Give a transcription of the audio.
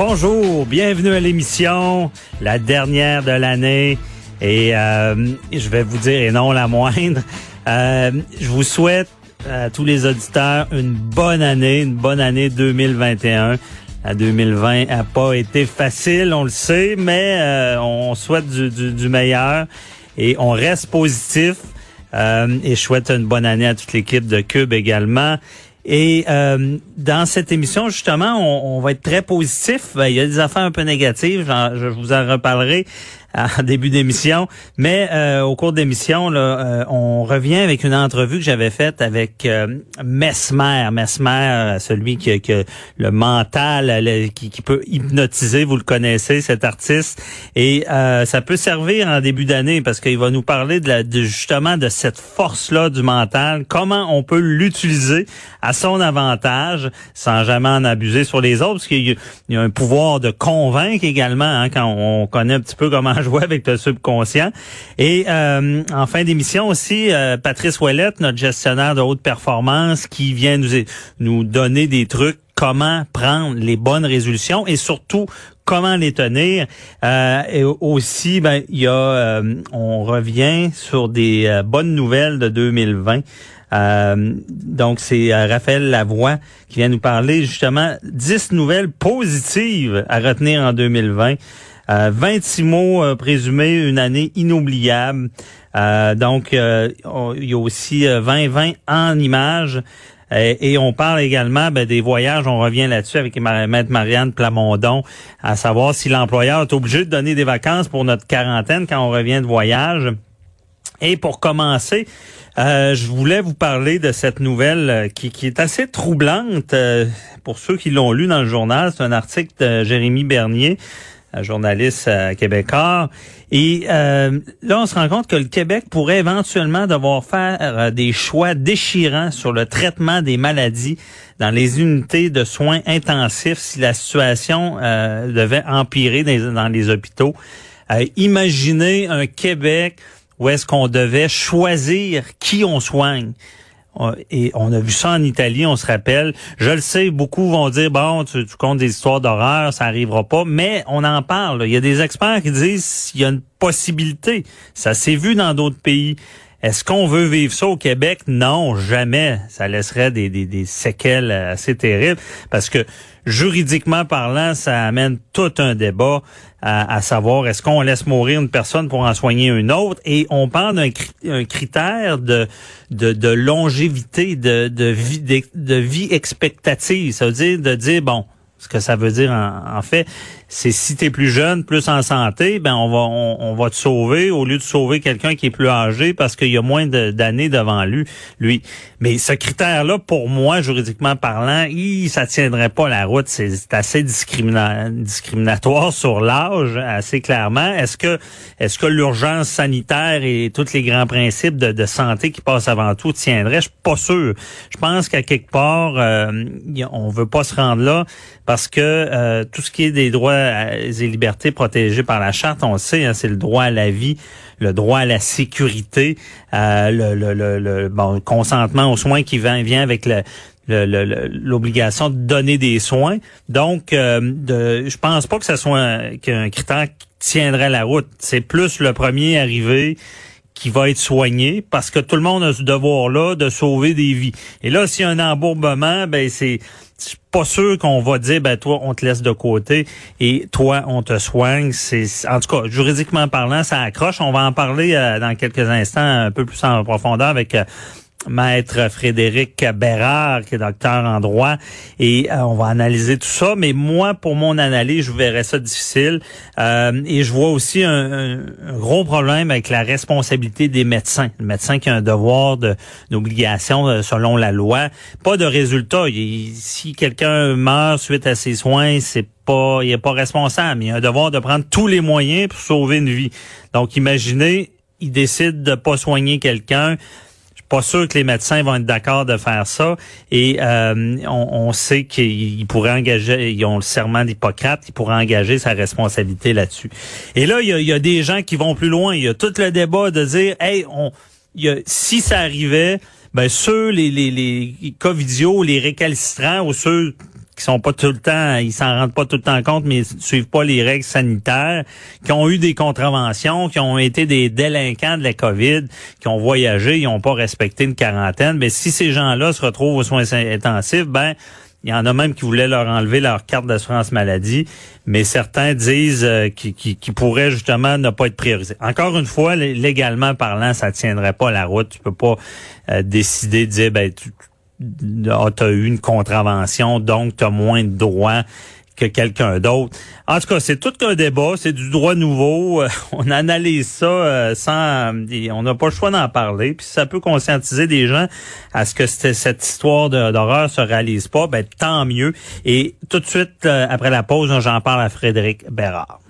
Bonjour, bienvenue à l'émission, la dernière de l'année. Et euh, je vais vous dire, et non la moindre, euh, je vous souhaite à tous les auditeurs une bonne année, une bonne année 2021. La 2020 a pas été facile, on le sait, mais euh, on souhaite du, meilleur et on reste positif. Euh, et je souhaite une bonne année à toute l'équipe de Cube également. Et euh, dans cette émission, justement, on, on, va être très positif. Ben, il y a des affaires un peu négatives, je vous en reparlerai en début d'émission. Mais euh, au cours d'émission, là, euh, on revient avec une entrevue que j'avais faite avec euh, Mesmer. Mesmer, celui qui, qui le mental, qui, qui, peut hypnotiser, vous le connaissez, cet artiste. Et ça peut servir en début d'année parce qu'il va nous parler de, la, de justement de cette force-là du mental, comment on peut l'utiliser à son avantage sans jamais en abuser sur les autres, parce qu'il y, a un pouvoir de convaincre également hein, quand on connaît un petit peu comment jouer avec le subconscient. Et euh, en fin d'émission aussi, euh, Patrice Ouellette, notre gestionnaire de haute performance, qui vient nous, nous donner des trucs comment prendre les bonnes résolutions et surtout comment les tenir. Euh, et aussi, ben, il y a, euh, on revient sur des euh, bonnes nouvelles de 2020. Euh, donc, c'est Raphaël Lavoie qui vient nous parler justement 10 nouvelles positives à retenir en 2020. 26 mots présumés, une année inoubliable. Donc, il y a aussi 2020 en images. Et, on parle également ben, des voyages. On revient là-dessus avec Maître Marianne Plamondon, à savoir si l'employeur est obligé de donner des vacances pour notre quarantaine quand on revient de voyage. Et pour commencer, je voulais vous parler de cette nouvelle qui, qui est assez troublante pour ceux qui l'ont lu dans le journal. C'est un article de Jérémy Bernier journaliste euh, québécois. Et euh, là, on se rend compte que le Québec pourrait éventuellement devoir faire euh, des choix déchirants sur le traitement des maladies dans les unités de soins intensifs si la situation devait empirer dans les, hôpitaux. imaginez un Québec où est-ce qu'on devait choisir qui on soigne. Et on a vu ça en Italie, on se rappelle. Je le sais, beaucoup vont dire, bon, tu, tu comptes des histoires d'horreur, ça arrivera pas. Mais on en parle. Il y a des experts qui disent qu'il y a une possibilité. Ça s'est vu dans d'autres pays. Est-ce qu'on veut vivre ça au Québec? Non, jamais. Ça laisserait des, des, des séquelles assez terribles parce que juridiquement parlant, ça amène tout un débat à, savoir est-ce qu'on laisse mourir une personne pour en soigner une autre? Et on parle d'un critère de, de, longévité, de, de, vie, de vie expectative. Ça veut dire de dire, bon, ce que ça veut dire en, fait, c'est si tu es plus jeune, plus en santé, ben on va on, va te sauver au lieu de sauver quelqu'un qui est plus âgé parce qu'il y a moins d'années devant lui. Lui, mais ce critère-là, pour moi, juridiquement parlant, il, ça tiendrait pas la route. C'est assez discriminatoire sur l'âge, assez clairement. Est-ce que est-ce que l'urgence sanitaire et tous les grands principes de, santé qui passent avant tout tiendraient? Je suis pas sûr. Je pense qu'à quelque part, euh, on veut pas se rendre là parce que euh, tout ce qui est des droits et libertés protégés par la charte, on le sait, hein, c'est le droit à la vie, le droit à la sécurité, euh, le, le, le, bon, consentement aux soins qui vient, vient avec l'obligation de donner des soins. Donc, euh, de, je pense pas que ce soit un, qu'un critère qui tiendrait la route. C'est plus le premier arrivé qui va être soigné parce que tout le monde a ce devoir-là de sauver des vies. Et là, s'il y a un embourbement, ben c'est pas sûr qu'on va dire ben toi on te laisse de côté et toi on te soigne c'est en tout cas juridiquement parlant ça accroche on va en parler euh, dans quelques instants un peu plus en profondeur avec euh, maître Frédéric Bérard, qui est docteur en droit, et euh, on va analyser tout ça. Mais moi, pour mon analyse, je verrais ça difficile. Euh, et je vois aussi un, gros problème avec la responsabilité des médecins. Le médecin qui a un devoir d'obligation euh, selon la loi. Pas de résultat. si quelqu'un meurt suite à ses soins, c'est pas, il est pas responsable. Il a un devoir de prendre tous les moyens pour sauver une vie. Donc, imaginez, il décide de pas soigner quelqu'un pas sûr que les médecins vont être d'accord de faire ça. Et euh, on, sait qu'ils pourraient engager, ils ont le serment d'Hippocrate, ils pourraient engager sa responsabilité là-dessus. Et là, il y a, des gens qui vont plus loin. Il y a tout le débat de dire, hey, on, y a, si ça arrivait, ben ceux les les les Covidio, les récalcitrants ou ceux qui sont pas tout le temps, ils s'en rendent pas tout le temps compte, mais ils suivent pas les règles sanitaires, qui ont eu des contraventions, qui ont été des délinquants de la COVID, qui ont voyagé, ils n'ont pas respecté une quarantaine. Mais si ces gens-là se retrouvent aux soins intensifs, ben il y en a même qui voulaient leur enlever leur carte d'assurance maladie, mais certains disent euh, qu'ils pourraient justement ne pas être priorisés. Encore une fois, légalement parlant, ça tiendrait pas la route. Tu peux pas euh, décider de dire ben tu, ah, tu as eu une contravention, donc tu as moins de droits que quelqu'un d'autre. En tout cas, c'est tout un débat, c'est du droit nouveau. Euh, on analyse ça euh, sans, on n'a pas le choix d'en parler. Puis ça peut conscientiser des gens à ce que cette histoire d'horreur se réalise pas, ben tant mieux. Et tout de suite euh, après la pause, j'en parle à Frédéric Bérard.